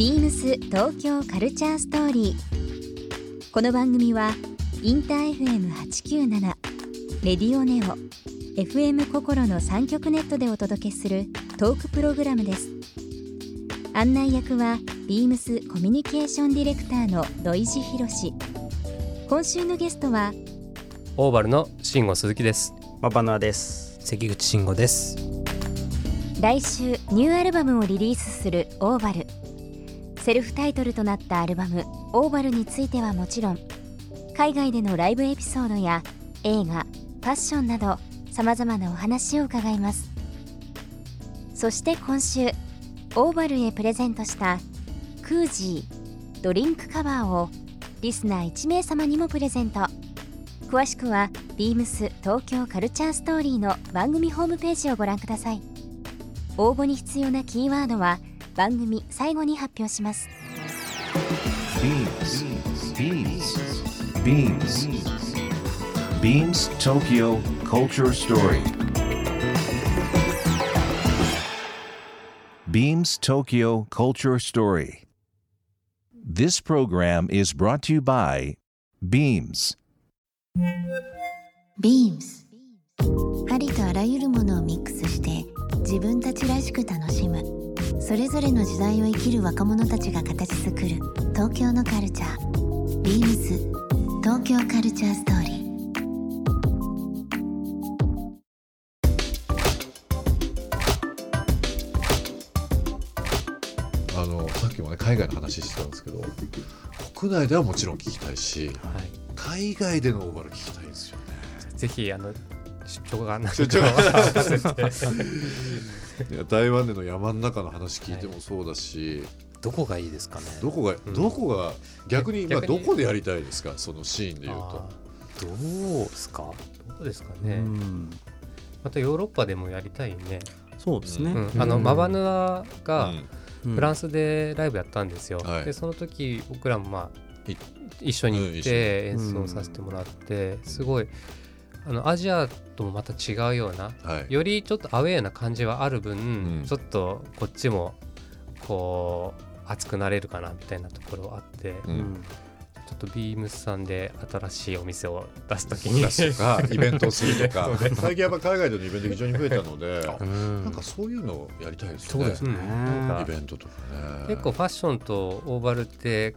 ビームス東京カルチャーストーリー。この番組はインター FM897 レディオネオ FM 心の三極ネットでお届けするトークプログラムです。案内役はビームスコミュニケーションディレクターの土井博志。今週のゲストはオーバルの慎吾鈴木です。マバナです。関口慎吾です。来週ニューアルバムをリリースするオーバルセルフタイトルとなったアルバム「オーバルについてはもちろん海外でのライブエピソードや映画ファッションなどさまざまなお話を伺います。そして今週オーバルへプレゼントしたクージードリンクカバーをリスナー1名様にもプレゼント。詳しくは beams 東京カルチャーストーリーの番組ホームページをご覧ください。応募に必要なキーワードは番組最後に発表します Beams. Beams. Beams. Beams Tokyo Culture Story. Beams Tokyo Culture Story. This program is brought to you by Beams. Beams ありとあらゆるものをミックスして自分たちらしく楽しむそれぞれの時代を生きる若者たちが形作る東京のカルチャー Beams 東京カルチャーストーリーあのさっきもね海外の話してたんですけど国内ではもちろん聞きたいしはい。海外でのオーバル聞きたいんですよね。ぜひあの出張が何出張か合わせていや台湾での山の中の話聞いてもそうだし、どこがいいですかね？どこが、うんどこが逆に今どこでやりたいですか？そのシーンで言うとどうですか？どうですかうね。ん、またヨーロッパでもやりたいね。そうですね。うんあのマバヌアがうんフランス、スでライブやったんですよ。はいでその時僕らもまあい一緒に行って演奏させてもらってすごいあのアジアともまた違うようなはい。よりちょっとアウェーな感じはある分、うん。ちょっとこっちもこう熱くなれるかなみたいなところはあって、ううん。ん、ちょっとビームスさんで新しいお店を出すときに出すとか。イベントをするとか。最近やっぱ海外でのイベント非常に増えたので うん。なんかそういうのをやりたいですね。そうですね。イベントとかね。結構ファッションとオーバルって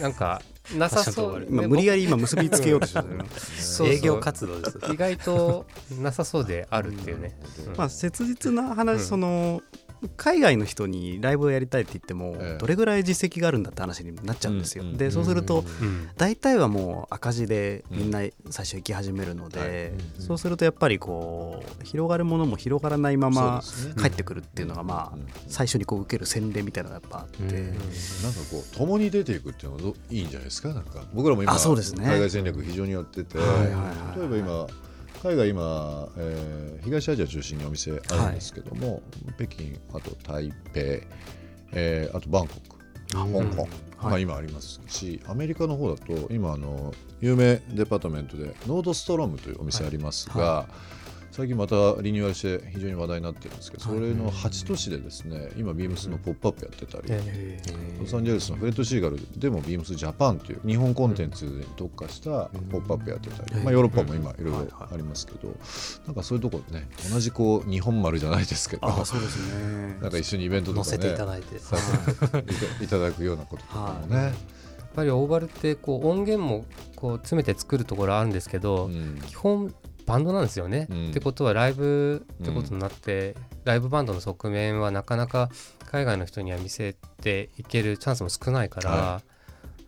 なんかなさそう。今無理やり今結びつけようとしてた。そう営業活動です。意外となさそうであるっていうね、うん。まあ切実な話、うん。その海外の人にライブをやりたいって言っても、ええ。どれぐらい実績があるんだって話になっちゃうんですよ。うん。うんでそうすると、うん。大体はもう赤字でみんな最初行き始めるので、はい。そうするとやっぱりこう広がるものも広がらないまま帰ってくるっていうのがまあうん。最初にこう受ける洗礼みたいなのがやっぱあって、うん。なんかこう共に出ていくっていうのはどいいんじゃないですか？なんか僕らも今あそうですね。海外戦略非常にやってて、はいはいはい。例えば今海外今、えー東アジア中心にお店あるんですけども、北京あと台北、えーあとバンコク香港、うんまあ、今ありますしアメリカの方だと今あの有名デパートメントでノードストロームというお店ありますが、最近またリニューアルして非常に話題になってるんですけど、それの8都市でですね今ビームスの「ポップアップやってたり、えロサンゼルスのフレッド・シーガルでもビームスジャパンという日本コンテンツに特化したポップアップやってたり、まあ、ヨーロッパも今いろいろありますけど、なんかそういうところね同じこう日本丸じゃないですけどそうですね。なんか一緒にイベントとかねていただいて。い。ただくようなこととかもね、やっぱりオーバルってこう音源もこう詰めて作るところあるんですけど、うん。基本バンドなんですよね。うん。ってことはライブってことになって、ライブバンドの側面はなかなか海外の人には見せていけるチャンスも少ないから、は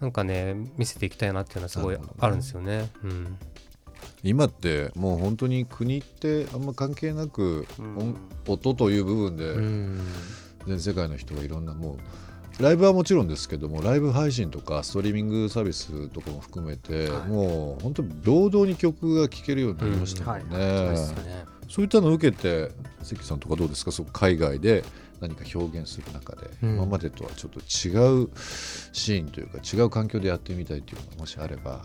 なんかね見せていきたいなっていうのはすごいあるんですよね。うん。今ってもう本当に国ってあんま関係なく、音音という部分でうん。全世界の人がいろんなもうライブはもちろんですけどもライブ配信とかストリーミングサービスとかも含めて、もう本当に平等に曲が聴けるようになりましたもんね。うんそういったのを受けて関さんとかどうですか？そう海外で何か表現する中で、うん。今までとはちょっと違うシーンというか違う環境でやってみたいというのがもしあれば、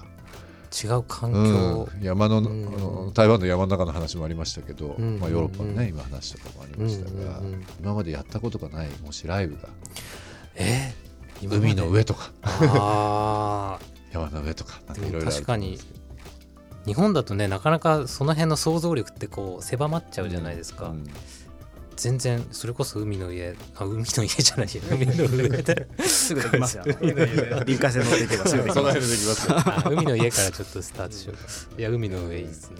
違う環う境。ん、山の、うん。あの台湾の山の中の話もありましたけど、うん。まあ、ヨーロッパのね、うん今話とかもありましたが、今までやったことがないもしライブが、え？ー海の上とか。あ 山の上とか。なんか確かに日本だとねなかなかその辺の想像力ってこう狭まっちゃうじゃないですか、うん。全然それこそ海の家あ海の家じゃないや。海の上すぐできますよ。臨 海線乗っていけばすぐできそのます。海の家からちょっとスタートしようか。いや海の上いいですね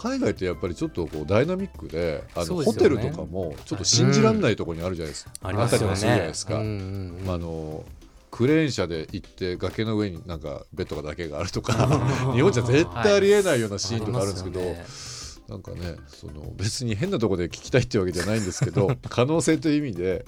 海外ってやっぱりちょっとこうダイナミックであのね。ホテルとかもちょっと信じられないところにあるじゃないですか、ありますよったりもするじゃないねですか、うんうんうん。まあ、あのクレーン車で行って崖の上になんかベッドだけがあるとか 日本じゃ絶対ありえないようなシーンとかあるんですけど、なんかねその別に変なところで聞きたいってわけじゃないんですけど 可能性という意味で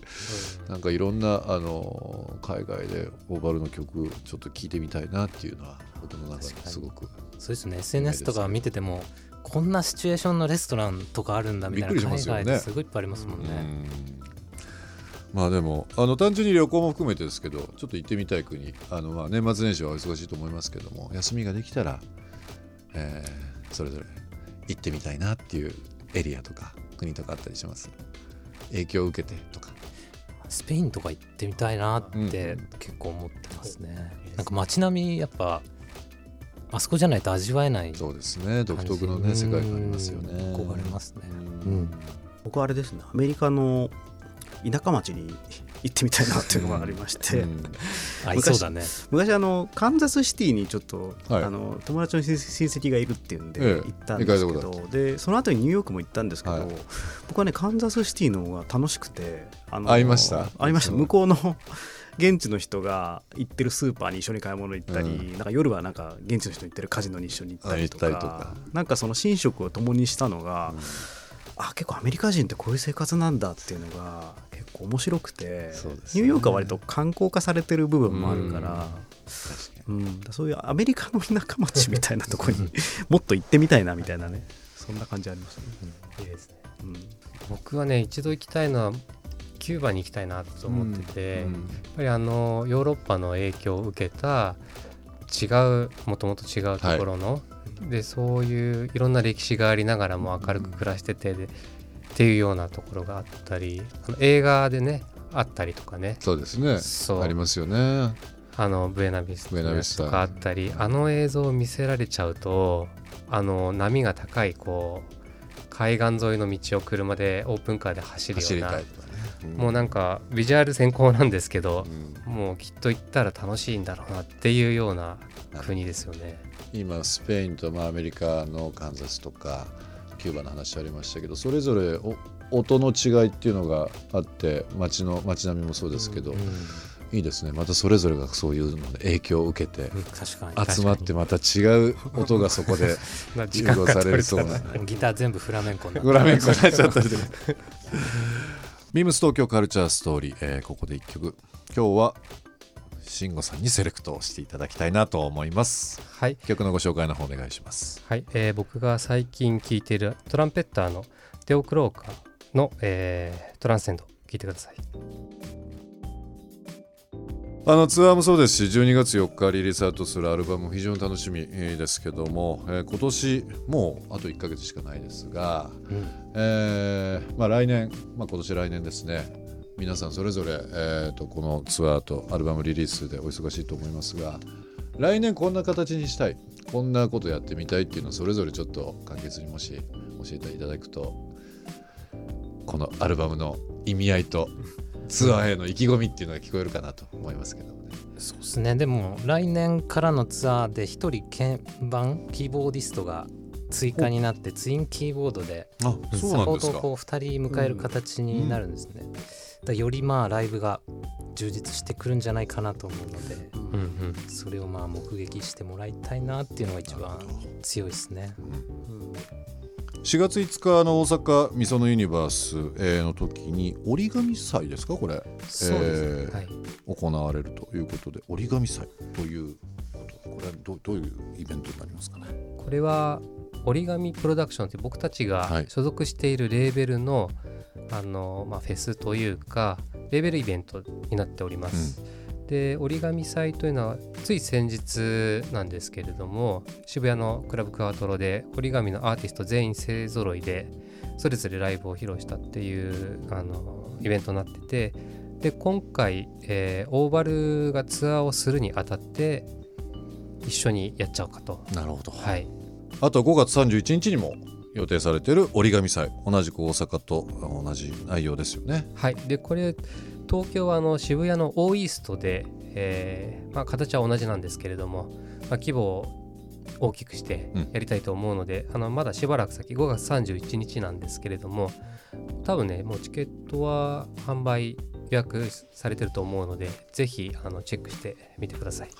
なんかいろんなあの海外でオーバルの曲ちょっと聞いてみたいなっていうのは僕の中ですごくそうですね。SNS とか見ててもこんなシチュエーションのレストランとかあるんだみたいなびっくりしますよね。海外ですごいいっぱいありますもんね。うん。まあでもあの単純に旅行も含めてですけどちょっと行ってみたい国あのまあ年末年始はお忙しいと思いますけども休みができたら、えーそれぞれ行ってみたいなっていうエリアとか国とかあったりします？影響を受けてとか。スペインとか行ってみたいなって結構思ってますね。なんか街並みやっぱあそこじゃないと味わえないそうですね。独特のね世界観ありますよね。うん憧れますね。ううんん。僕はあれですね、アメリカの田舎町に行ってみたいなっていうのがありまして、うん。合いそうだね。昔あのカンザスシティにちょっと、はい。あの友達の親親戚がいるっていうんでええ。行ったんですけ行かれたど、でその後にニューヨークも行ったんですけど、はい。僕はねカンザスシティの方が楽しくてあの会いました？会いました。う。ん向こうの 現地の人が行ってるスーパーに一緒に買い物行ったり、うん。なんか夜はなんか現地の人行ってるカジノに一緒に行ったりとかなんかその寝食を共にしたのが、あ結構アメリカ人ってこういう生活なんだっていうのが結構面白くて、ね。ニューヨークは割と観光化されてる部分もあるから。うん、だそういうアメリカの田舎町みたいなところに もっと行ってみたいなみたいなねそんな感じありますね。いいですね。うん。僕はね一度行きたいのはキューバに行きたいなと思ってて、うん。やっぱりあのヨーロッパの影響を受けた違うもともと違うところの、でそういういろんな歴史がありながらも明るく暮らしててでっていうようなところがあったり映画でねあったりとかね。そうですね。そう。ありますよね。あのブエナビスとかあったりあの映像を見せられちゃうとあの波が高いこう海岸沿いの道を車でオープンカーで走るようなたいとかね。もうなんかビジュアル先行なんですけどう、ん。もうきっと行ったら楽しいんだろうなっていうような国ですよね。今スペインとまあアメリカのカンザスとかキューバの話ありましたけどそれぞれお音の違いっていうのがあって街の街並みもそうですけど、うん。いいですね。またそれぞれがそういうので影響を受けて集まってまた違う音がそこで 融合されるそうな。ギター全部フラメンコになって。グラメンコになっちゃったりとか。ビームス東京カルチャーストーリー、えーここで一曲。今日は慎吾さんにセレクトしていただきたいなと思います。はい、曲のご紹介の方お願いします。はい。えー僕が最近聴いているトランペッターのテオ・クローカーの、えートランセンド聴いてください。あのツアーもそうですし12月4日リリースアウトするアルバムも非常に楽しみえーですけども、えー今年もうあと1ヶ月しかないですが、うん。えーまあ、来年、まあ、今年来年ですね皆さんそれぞれ、えーとこのツアーとアルバムリリースでお忙しいと思いますが来年こんな形にしたいこんなことやってみたいっていうのをそれぞれちょっと簡潔にもし教えていただくとこのアルバムの意味合いとツアーへの意気込みっていうのが聞こえるかなと思いますけどもね。そうですねでも来年からのツアーで一人鍵盤キーボーディストが追加になってツインキーボードでサポー。トをこう2人迎える形になるんですね、だよりまあライブが充実してくるんじゃないかなと思うのでうんうん。それをまあ目撃してもらいたいなっていうのが一番強いですね。4月5日の大阪みそのユニバース、えーの時に折り紙祭ですかこれ。そうです、えーはい。行われるということで折り紙祭ということこれはどどういうイベントになりますかね？これは折り紙プロダクションって僕たちはい。が所属しているレーベルの,、あのまあ、フェスというかレーベルイベントになっております。で折り紙祭というのはつい先日なんですけれども渋谷のクラブクワトロで折り紙のアーティスト全員勢ぞろいでそれぞれライブを披露したっていうあのイベントになっててで今回、えーオーバルがツアーをするにあたって一緒にやっちゃおうかと。なるほど。はいあと5月31日にも予定されている折り紙祭。同じく大阪と同じ内容ですよね。はい、でこれ東京はあの渋谷のオーイーストで、えーまあ、形は同じなんですけれども、まあ、規模を大きくしてうん。やりたいと思うので、あのまだしばらく先5月31日なんですけれども多分ねもうチケットは販売予約されてると思うのでぜひあのチェックしてみてください。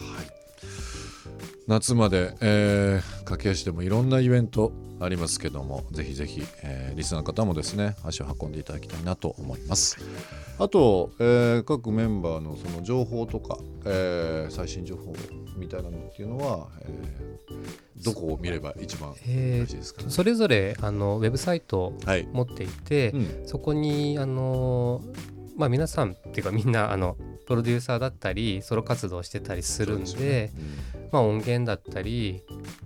夏まで、えー駆け足でもいろんなイベントありますけどもぜひぜひ、えーリスナーの方もですね足を運んでいただきたいなと思います。あと、えー各メンバーのその情報とか、えー最新情報みたいなのっていうのは、えーどこを見れば一番よえろしいですかね？ー、それぞれあのウェブサイトをはい、持っていて、うん。そこにあのまあ皆さんっていうかみんなあのプロデューサーだったりソロ活動してたりするんでまあ音源だったり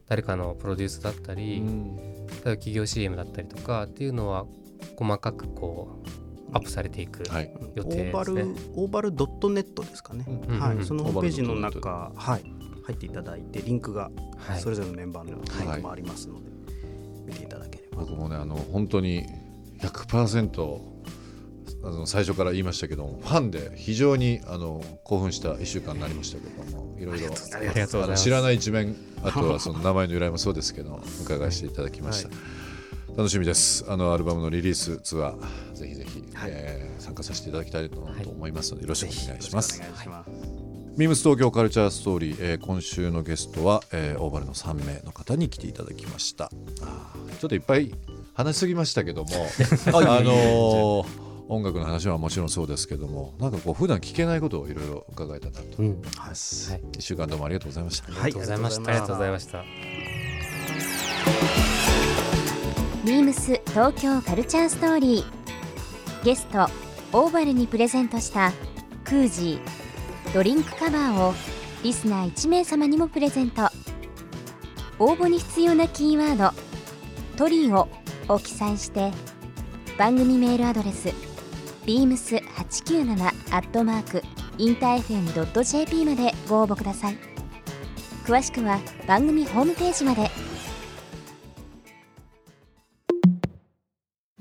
誰かのプロデュースだったり、うん。例えば企業 CM だったりとかっていうのは細かくこうアップされていくはい。予オーバル定ですね。オーバルドットネットですかね、うん。うんはい。そのホームページの中、はい、入っていただいてリンクがはい。それぞれのメンバーのリンクもありますので、見ていただければ。僕もねあの本当に100%あの最初から言いましたけどもファンで非常にあの興奮した1週間になりましたけどもいろいろありがとうございます。あの知らない一面あとは その名前の由来もそうですけど伺いしていただきました、楽しみです。あのアルバムのリリースツアーぜひぜひ、えー参加させていただきたいと思いますので、よろしくお願いします。お願いします。ミームス東京カルチャーストーリー、えー今週のゲストは、えーオーバルの3名の方に来ていただきました。ちょっといっぱい話しすぎましたけども あのー音楽の話はもちろんそうですけどもなんかこう普段聞けないことをいろいろ伺えたなと。うん。思い。ます、はい。1週間どうもありがとうございました、はい、ありがとうございました。ありがとうございました。ビームス東京カルチャーストーリー。ゲストオーバルにプレゼントしたクージードリンクカバーをリスナー1名様にもプレゼント。応募に必要なキーワード「トリオ」を記載して番組メールアドレス beams897 アットマークインター FM.jp までご応募ください。詳しくは番組ホームページまで。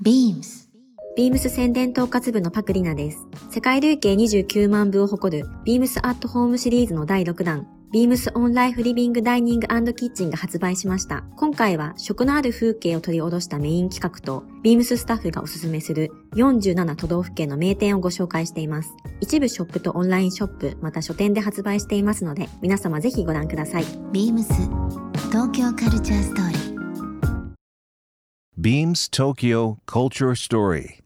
BEAMS ビームス宣伝統括部のパクリナです。世界累計29万部を誇るビームスアットホームシリーズの第6弾、ビームスオンライフリビングダイニングキッチンが発売しました。今回は食のある風景を取り下ろしたメイン企画と、ビームススタッフがおすすめする47都道府県の名店をご紹介しています。一部ショップとオンラインショップ、また書店で発売していますので、皆様ぜひご覧ください。ビームス東京カルチャーストーリー Beams Tokyo Culture Story.